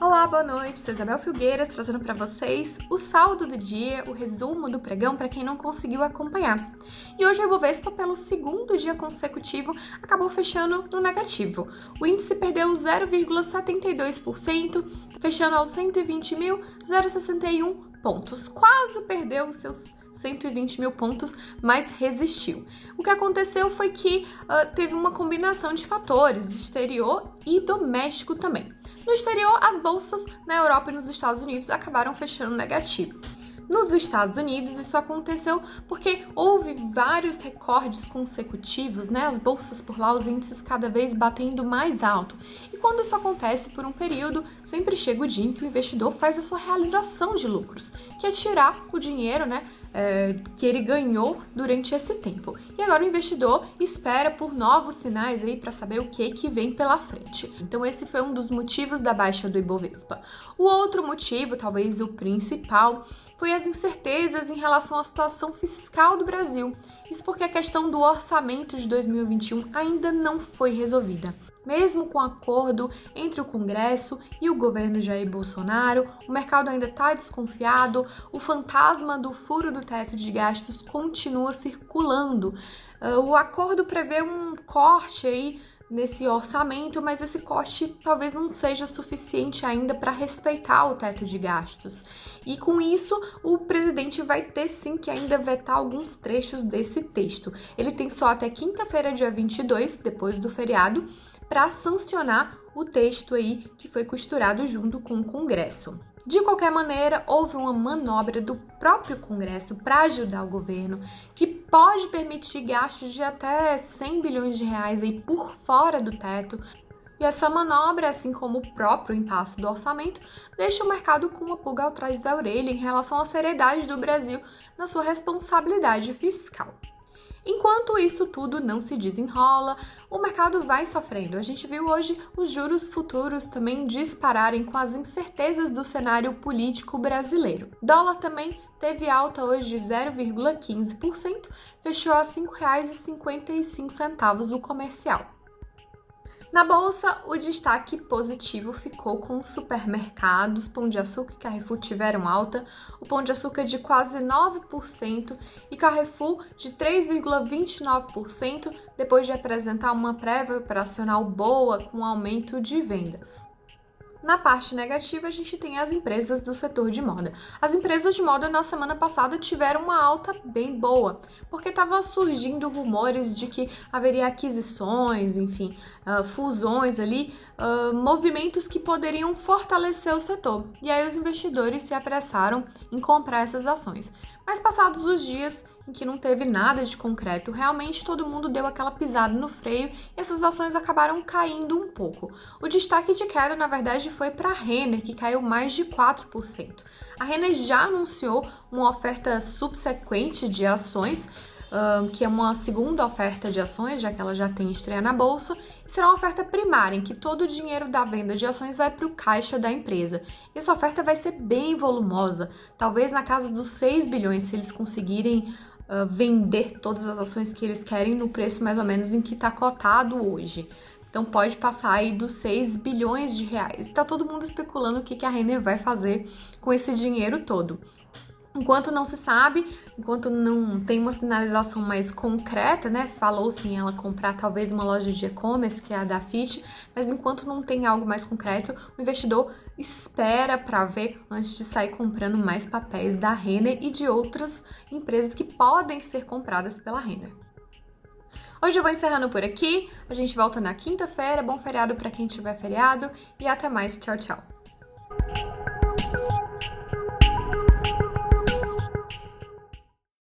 Olá, boa noite. Sou Isabel Filgueiras trazendo para vocês o saldo do dia, o resumo do pregão para quem não conseguiu acompanhar. E hoje o Ibovespa, pelo segundo dia consecutivo, acabou fechando no negativo. O índice perdeu 0,72%, fechando aos 120.061 pontos. Quase perdeu os seus 120 mil pontos, mas resistiu. O que aconteceu foi que uh, teve uma combinação de fatores, exterior e doméstico também. No exterior, as bolsas na Europa e nos Estados Unidos acabaram fechando negativo. Nos Estados Unidos, isso aconteceu porque houve vários recordes consecutivos, né? As bolsas por lá, os índices cada vez batendo mais alto. E quando isso acontece por um período, sempre chega o dia em que o investidor faz a sua realização de lucros, que é tirar o dinheiro, né? É, que ele ganhou durante esse tempo. E agora o investidor espera por novos sinais aí para saber o que que vem pela frente. Então esse foi um dos motivos da baixa do Ibovespa. O outro motivo, talvez o principal, foi as incertezas em relação à situação fiscal do Brasil. Isso porque a questão do orçamento de 2021 ainda não foi resolvida. Mesmo com acordo entre o Congresso e o governo Jair Bolsonaro, o mercado ainda está desconfiado, o fantasma do furo do teto de gastos continua circulando. Ah, o acordo prevê um corte aí nesse orçamento, mas esse corte talvez não seja suficiente ainda para respeitar o teto de gastos. E com isso, o presidente vai ter sim que ainda vetar alguns trechos desse texto. Ele tem só até quinta-feira, dia 22, depois do feriado, para sancionar o texto aí que foi costurado junto com o Congresso. De qualquer maneira, houve uma manobra do próprio Congresso para ajudar o governo, que pode permitir gastos de até 100 bilhões de reais aí por fora do teto. E essa manobra, assim como o próprio impasse do orçamento, deixa o mercado com uma pulga atrás da orelha em relação à seriedade do Brasil na sua responsabilidade fiscal. Enquanto isso tudo não se desenrola, o mercado vai sofrendo. A gente viu hoje os juros futuros também dispararem com as incertezas do cenário político brasileiro. Dólar também teve alta hoje de 0,15%, fechou a R$ 5,55 o comercial. Na bolsa, o destaque positivo ficou com os supermercados. Pão de Açúcar e Carrefour tiveram alta, o Pão de Açúcar de quase 9% e Carrefour de 3,29%, depois de apresentar uma prévia operacional boa com aumento de vendas. Na parte negativa, a gente tem as empresas do setor de moda. As empresas de moda na semana passada tiveram uma alta bem boa, porque estava surgindo rumores de que haveria aquisições, enfim, uh, fusões ali, uh, movimentos que poderiam fortalecer o setor. E aí os investidores se apressaram em comprar essas ações. Mas passados os dias, em que não teve nada de concreto. Realmente todo mundo deu aquela pisada no freio e essas ações acabaram caindo um pouco. O destaque de queda, na verdade, foi para a Renner, que caiu mais de 4%. A Renner já anunciou uma oferta subsequente de ações, que é uma segunda oferta de ações, já que ela já tem estreia na bolsa, e será uma oferta primária, em que todo o dinheiro da venda de ações vai para o caixa da empresa. E essa oferta vai ser bem volumosa, talvez na casa dos 6 bilhões, se eles conseguirem uh, vender todas as ações que eles querem no preço mais ou menos em que está cotado hoje. Então pode passar aí dos 6 bilhões de reais. Está todo mundo especulando o que, que a Renner vai fazer com esse dinheiro todo. Enquanto não se sabe, enquanto não tem uma sinalização mais concreta, né? Falou-se em ela comprar talvez uma loja de e-commerce, que é a da Fit, mas enquanto não tem algo mais concreto, o investidor espera para ver antes de sair comprando mais papéis da Renner e de outras empresas que podem ser compradas pela Renner. Hoje eu vou encerrando por aqui. A gente volta na quinta-feira. Bom feriado para quem tiver feriado e até mais. Tchau, tchau.